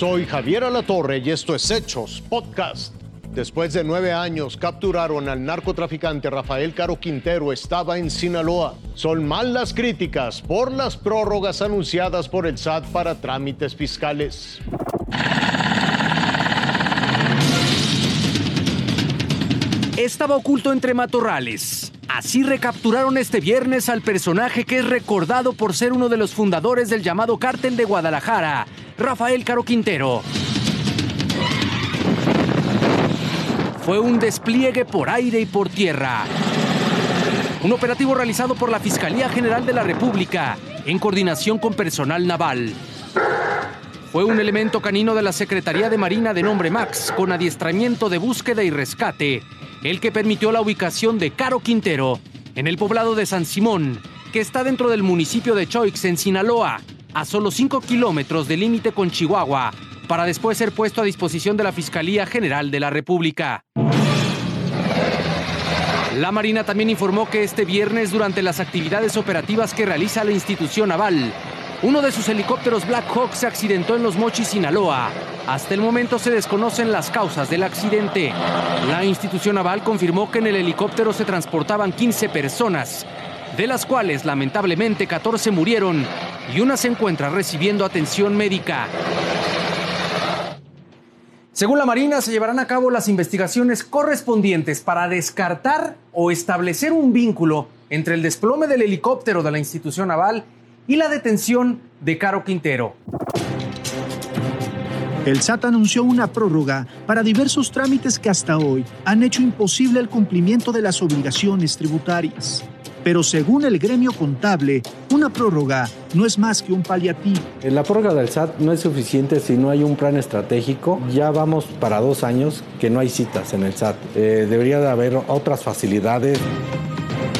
Soy Javier Alatorre y esto es Hechos Podcast. Después de nueve años capturaron al narcotraficante Rafael Caro Quintero, estaba en Sinaloa. Son mal las críticas por las prórrogas anunciadas por el SAT para trámites fiscales. Estaba oculto entre matorrales. Así recapturaron este viernes al personaje que es recordado por ser uno de los fundadores del llamado Cártel de Guadalajara, Rafael Caro Quintero. Fue un despliegue por aire y por tierra. Un operativo realizado por la Fiscalía General de la República en coordinación con personal naval. Fue un elemento canino de la Secretaría de Marina de nombre Max, con adiestramiento de búsqueda y rescate, el que permitió la ubicación de Caro Quintero en el poblado de San Simón, que está dentro del municipio de Choix, en Sinaloa, a solo 5 kilómetros del límite con Chihuahua, para después ser puesto a disposición de la Fiscalía General de la República. La Marina también informó que este viernes, durante las actividades operativas que realiza la institución naval, uno de sus helicópteros Black Hawk se accidentó en Los Mochis, Sinaloa. Hasta el momento se desconocen las causas del accidente. La institución naval confirmó que en el helicóptero se transportaban 15 personas, de las cuales lamentablemente 14 murieron y una se encuentra recibiendo atención médica. Según la Marina, se llevarán a cabo las investigaciones correspondientes para descartar o establecer un vínculo entre el desplome del helicóptero de la institución naval y la detención de Caro Quintero. El SAT anunció una prórroga para diversos trámites que hasta hoy han hecho imposible el cumplimiento de las obligaciones tributarias. Pero según el gremio contable, una prórroga no es más que un paliativo. La prórroga del SAT no es suficiente si no hay un plan estratégico. Ya vamos para dos años que no hay citas en el SAT. Eh, debería de haber otras facilidades.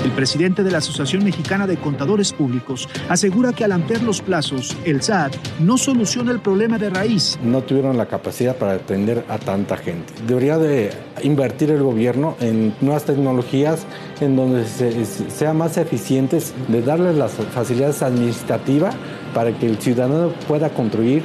El presidente de la Asociación Mexicana de Contadores Públicos asegura que al ampliar los plazos, el SAT no soluciona el problema de raíz. No tuvieron la capacidad para atender a tanta gente. Debería de invertir el gobierno en nuevas tecnologías en donde se, sea más eficientes, de darles las facilidades administrativas para que el ciudadano pueda construir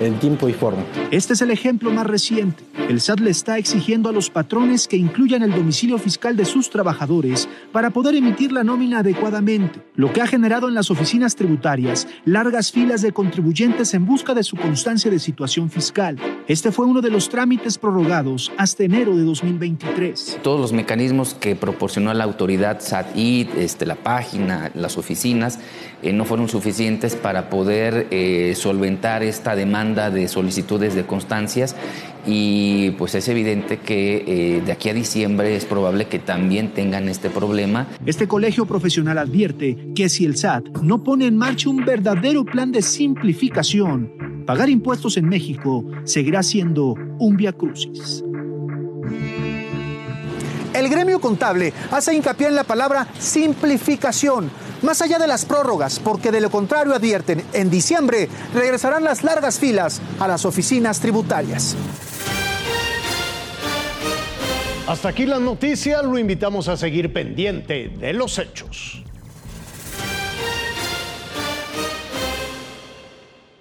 en tiempo y forma. Este es el ejemplo más reciente. El SAT le está exigiendo a los patrones que incluyan el domicilio fiscal de sus trabajadores para poder emitir la nómina adecuadamente, lo que ha generado en las oficinas tributarias largas filas de contribuyentes en busca de su constancia de situación fiscal. Este fue uno de los trámites prorrogados hasta enero de 2023. Todos los mecanismos que proporcionó la autoridad SAT-IT, este, la página, las oficinas, eh, no fueron suficientes para poder eh, solventar esta demanda de solicitudes de constancias y pues es evidente que eh, de aquí a diciembre es probable que también tengan este problema. Este colegio profesional advierte que si el SAT no pone en marcha un verdadero plan de simplificación, pagar impuestos en México seguirá siendo un via crucis. El gremio contable hace hincapié en la palabra simplificación, más allá de las prórrogas, porque de lo contrario advierten, en diciembre regresarán las largas filas a las oficinas tributarias. Hasta aquí la noticia, lo invitamos a seguir pendiente de los hechos.